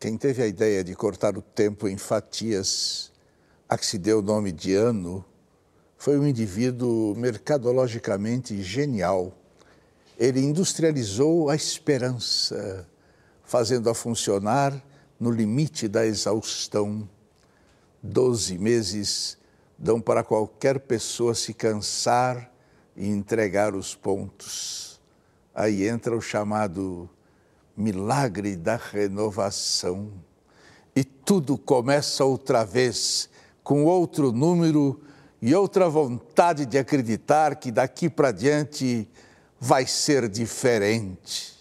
Quem teve a ideia de cortar o tempo em fatias, a que se deu o nome de ano, foi um indivíduo mercadologicamente genial. Ele industrializou a esperança, fazendo-a funcionar no limite da exaustão. Doze meses dão para qualquer pessoa se cansar e entregar os pontos. Aí entra o chamado milagre da renovação. E tudo começa outra vez, com outro número e outra vontade de acreditar que daqui para diante vai ser diferente.